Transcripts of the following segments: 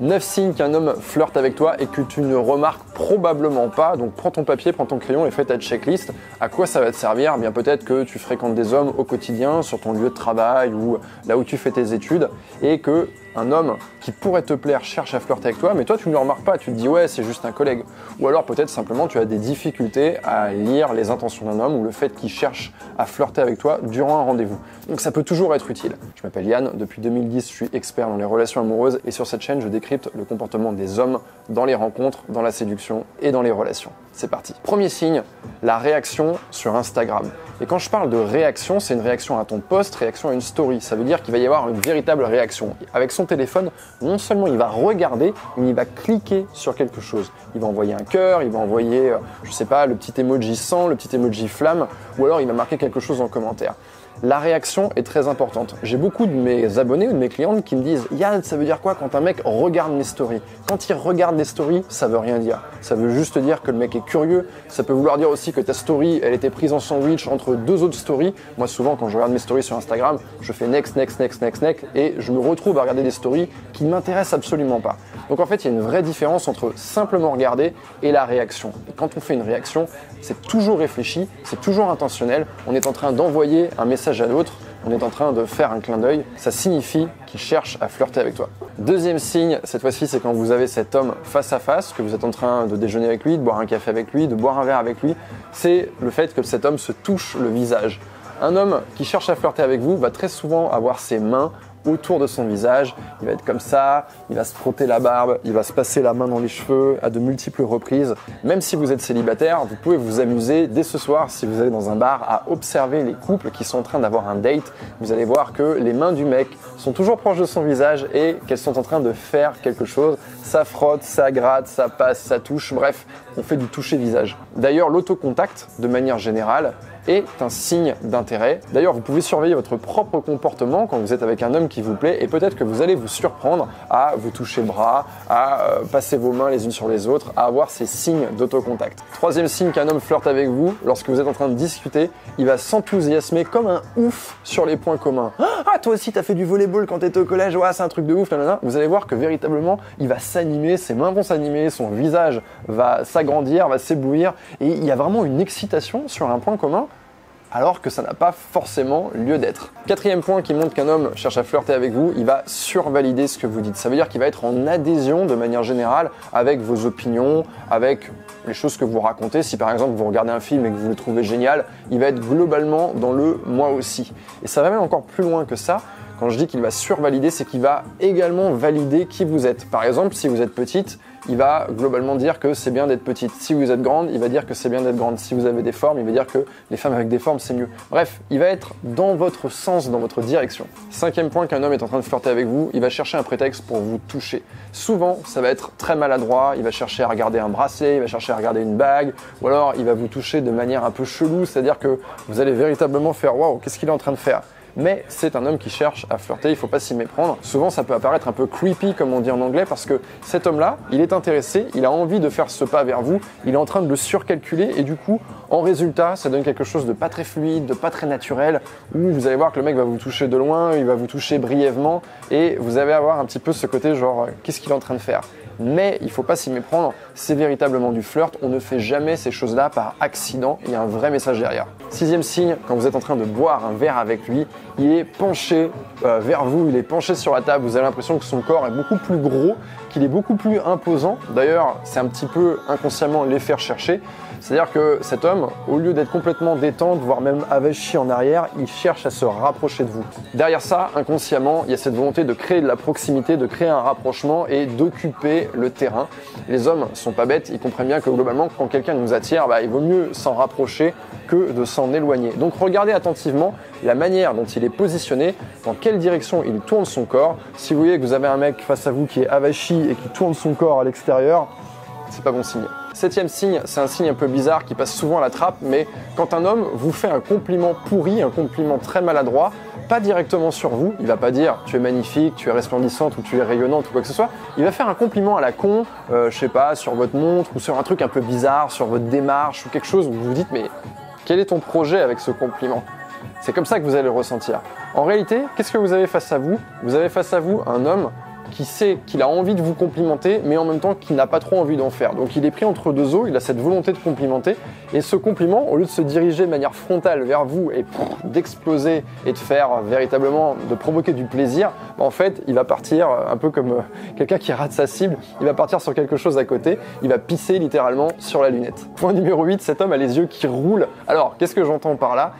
9 signes qu'un homme flirte avec toi et que tu ne remarques probablement pas. Donc prends ton papier, prends ton crayon et fais ta checklist. À quoi ça va te servir? Eh Bien peut-être que tu fréquentes des hommes au quotidien, sur ton lieu de travail ou là où tu fais tes études et que un homme qui pourrait te plaire cherche à flirter avec toi, mais toi tu ne le remarques pas, tu te dis ouais c'est juste un collègue. Ou alors peut-être simplement tu as des difficultés à lire les intentions d'un homme ou le fait qu'il cherche à flirter avec toi durant un rendez-vous. Donc ça peut toujours être utile. Je m'appelle Yann, depuis 2010 je suis expert dans les relations amoureuses et sur cette chaîne je décrypte le comportement des hommes dans les rencontres, dans la séduction et dans les relations. C'est parti. Premier signe, la réaction sur Instagram. Et quand je parle de réaction, c'est une réaction à ton post, réaction à une story. Ça veut dire qu'il va y avoir une véritable réaction. Avec son téléphone, non seulement il va regarder, mais il va cliquer sur quelque chose. Il va envoyer un cœur, il va envoyer, euh, je sais pas, le petit emoji sang, le petit emoji flamme, ou alors il va marquer quelque chose en commentaire la réaction est très importante. J'ai beaucoup de mes abonnés ou de mes clientes qui me disent Yann, ça veut dire quoi quand un mec regarde mes stories? Quand il regarde mes stories, ça veut rien dire. Ça veut juste dire que le mec est curieux. Ça peut vouloir dire aussi que ta story, elle était prise en sandwich entre deux autres stories. Moi, souvent, quand je regarde mes stories sur Instagram, je fais next, next, next, next, next, et je me retrouve à regarder des stories qui ne m'intéressent absolument pas. Donc en fait, il y a une vraie différence entre simplement regarder et la réaction. Et quand on fait une réaction, c'est toujours réfléchi, c'est toujours intentionnel. On est en train d'envoyer un message à l'autre, on est en train de faire un clin d'œil. Ça signifie qu'il cherche à flirter avec toi. Deuxième signe, cette fois-ci, c'est quand vous avez cet homme face à face, que vous êtes en train de déjeuner avec lui, de boire un café avec lui, de boire un verre avec lui. C'est le fait que cet homme se touche le visage. Un homme qui cherche à flirter avec vous va très souvent avoir ses mains autour de son visage. Il va être comme ça, il va se frotter la barbe, il va se passer la main dans les cheveux à de multiples reprises. Même si vous êtes célibataire, vous pouvez vous amuser dès ce soir si vous allez dans un bar à observer les couples qui sont en train d'avoir un date. Vous allez voir que les mains du mec sont toujours proches de son visage et qu'elles sont en train de faire quelque chose. Ça frotte, ça gratte, ça passe, ça touche, bref, on fait du toucher visage. D'ailleurs, l'autocontact, de manière générale, est un signe d'intérêt. D'ailleurs, vous pouvez surveiller votre propre comportement quand vous êtes avec un homme qui vous plaît et peut-être que vous allez vous surprendre à vous toucher bras, à euh, passer vos mains les unes sur les autres, à avoir ces signes d'autocontact. Troisième signe qu'un homme flirte avec vous, lorsque vous êtes en train de discuter, il va s'enthousiasmer comme un ouf sur les points communs. Ah, toi aussi, t'as fait du volleyball quand t'étais au collège, ouais, c'est un truc de ouf, là, Vous allez voir que véritablement, il va s'animer, ses mains vont s'animer, son visage va s'agrandir, va s'éblouir, et il y a vraiment une excitation sur un point commun alors que ça n'a pas forcément lieu d'être. Quatrième point qui montre qu'un homme cherche à flirter avec vous, il va survalider ce que vous dites. Ça veut dire qu'il va être en adhésion de manière générale avec vos opinions, avec les choses que vous racontez. Si par exemple vous regardez un film et que vous le trouvez génial, il va être globalement dans le moi aussi. Et ça va même encore plus loin que ça. Quand je dis qu'il va survalider, c'est qu'il va également valider qui vous êtes. Par exemple, si vous êtes petite, il va globalement dire que c'est bien d'être petite. Si vous êtes grande, il va dire que c'est bien d'être grande. Si vous avez des formes, il va dire que les femmes avec des formes, c'est mieux. Bref, il va être dans votre sens, dans votre direction. Cinquième point qu'un homme est en train de flirter avec vous, il va chercher un prétexte pour vous toucher. Souvent, ça va être très maladroit, il va chercher à regarder un bracelet, il va chercher à regarder une bague, ou alors il va vous toucher de manière un peu chelou, c'est-à-dire que vous allez véritablement faire waouh, qu'est-ce qu'il est en train de faire? Mais c'est un homme qui cherche à flirter, il faut pas s'y méprendre. Souvent, ça peut apparaître un peu creepy, comme on dit en anglais, parce que cet homme-là, il est intéressé, il a envie de faire ce pas vers vous, il est en train de le surcalculer, et du coup, en résultat, ça donne quelque chose de pas très fluide, de pas très naturel, où vous allez voir que le mec va vous toucher de loin, il va vous toucher brièvement, et vous allez avoir un petit peu ce côté genre, qu'est-ce qu'il est en train de faire? Mais il ne faut pas s'y méprendre, c'est véritablement du flirt, on ne fait jamais ces choses-là par accident, il y a un vrai message derrière. Sixième signe, quand vous êtes en train de boire un verre avec lui, il est penché euh, vers vous, il est penché sur la table, vous avez l'impression que son corps est beaucoup plus gros, qu'il est beaucoup plus imposant, d'ailleurs c'est un petit peu inconsciemment l'effet recherché, c'est-à-dire que cet homme, au lieu d'être complètement détente, voire même avachi en arrière, il cherche à se rapprocher de vous. Derrière ça, inconsciemment, il y a cette volonté de créer de la proximité, de créer un rapprochement et d'occuper le terrain. Les hommes sont pas bêtes, ils comprennent bien que globalement, quand quelqu'un nous attire, bah, il vaut mieux s'en rapprocher que de s'en éloigner. Donc regardez attentivement la manière dont il est positionné, dans quelle direction il tourne son corps. Si vous voyez que vous avez un mec face à vous qui est avachi et qui tourne son corps à l'extérieur, c'est pas bon signe. Septième signe, c'est un signe un peu bizarre qui passe souvent à la trappe, mais quand un homme vous fait un compliment pourri, un compliment très maladroit, pas directement sur vous, il va pas dire tu es magnifique, tu es resplendissante ou tu es rayonnante ou quoi que ce soit, il va faire un compliment à la con, euh, je sais pas, sur votre montre ou sur un truc un peu bizarre, sur votre démarche ou quelque chose où vous vous dites mais quel est ton projet avec ce compliment? C'est comme ça que vous allez le ressentir. En réalité, qu'est-ce que vous avez face à vous? Vous avez face à vous un homme qui sait qu'il a envie de vous complimenter, mais en même temps qu'il n'a pas trop envie d'en faire. Donc il est pris entre deux eaux, il a cette volonté de complimenter, et ce compliment, au lieu de se diriger de manière frontale vers vous et d'exploser et de faire véritablement, de provoquer du plaisir, bah, en fait, il va partir un peu comme euh, quelqu'un qui rate sa cible, il va partir sur quelque chose à côté, il va pisser littéralement sur la lunette. Point numéro 8, cet homme a les yeux qui roulent. Alors, qu'est-ce que j'entends par là?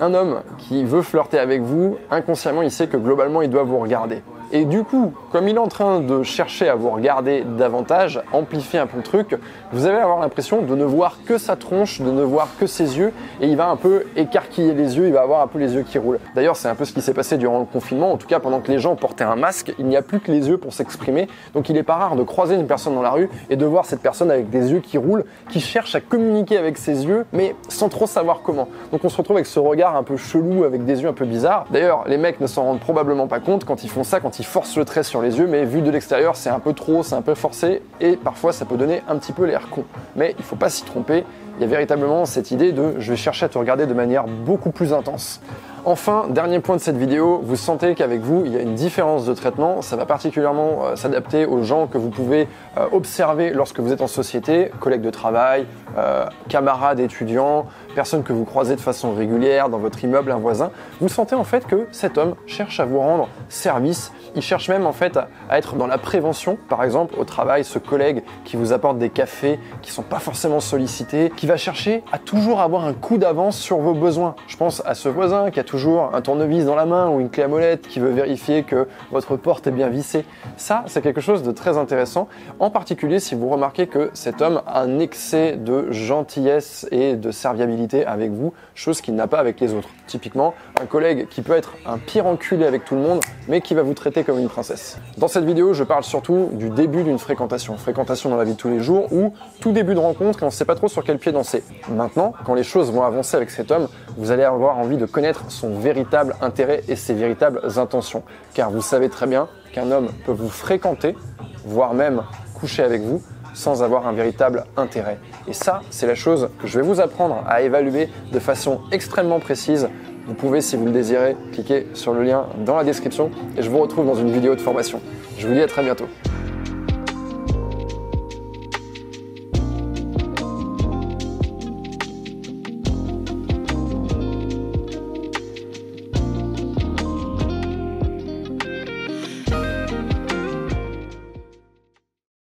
Un homme qui veut flirter avec vous, inconsciemment, il sait que globalement, il doit vous regarder. Et du coup, comme il est en train de chercher à vous regarder davantage, amplifier un peu le truc, vous allez avoir l'impression de ne voir que sa tronche, de ne voir que ses yeux, et il va un peu écarquiller les yeux, il va avoir un peu les yeux qui roulent. D'ailleurs, c'est un peu ce qui s'est passé durant le confinement, en tout cas pendant que les gens portaient un masque, il n'y a plus que les yeux pour s'exprimer, donc il n'est pas rare de croiser une personne dans la rue et de voir cette personne avec des yeux qui roulent, qui cherche à communiquer avec ses yeux, mais sans trop savoir comment. Donc on se retrouve avec ce regard un peu chelou, avec des yeux un peu bizarres. D'ailleurs, les mecs ne s'en rendent probablement pas compte quand ils font ça, quand ils forcent le trait sur les yeux, mais vu de l'extérieur, c'est un peu trop, c'est un peu forcé, et parfois ça peut donner un petit peu l'air con. Mais il faut pas s'y tromper, il y a véritablement cette idée de je vais chercher à te regarder de manière beaucoup plus intense. Enfin, dernier point de cette vidéo, vous sentez qu'avec vous, il y a une différence de traitement. Ça va particulièrement euh, s'adapter aux gens que vous pouvez euh, observer lorsque vous êtes en société, collègues de travail, euh, camarades étudiants, personnes que vous croisez de façon régulière dans votre immeuble, un voisin. Vous sentez en fait que cet homme cherche à vous rendre service. Il cherche même en fait à, être dans la prévention. Par exemple, au travail, ce collègue qui vous apporte des cafés qui sont pas forcément sollicités, qui va chercher à toujours avoir un coup d'avance sur vos besoins. Je pense à ce voisin qui a toujours un tournevis dans la main ou une clé à molette qui veut vérifier que votre porte est bien vissée. Ça, c'est quelque chose de très intéressant, en particulier si vous remarquez que cet homme a un excès de gentillesse et de serviabilité avec vous, chose qu'il n'a pas avec les autres. Typiquement, un collègue qui peut être un pire enculé avec tout le monde, mais qui va vous traiter comme une princesse. Dans cette vidéo, je parle surtout du début d'une fréquentation. Fréquentation dans la vie de tous les jours ou tout début de rencontre et on ne sait pas trop sur quel pied danser. Maintenant, quand les choses vont avancer avec cet homme, vous allez avoir envie de connaître son véritable intérêt et ses véritables intentions. Car vous savez très bien qu'un homme peut vous fréquenter, voire même coucher avec vous, sans avoir un véritable intérêt. Et ça, c'est la chose que je vais vous apprendre à évaluer de façon extrêmement précise. Vous pouvez, si vous le désirez, cliquer sur le lien dans la description et je vous retrouve dans une vidéo de formation. Je vous dis à très bientôt.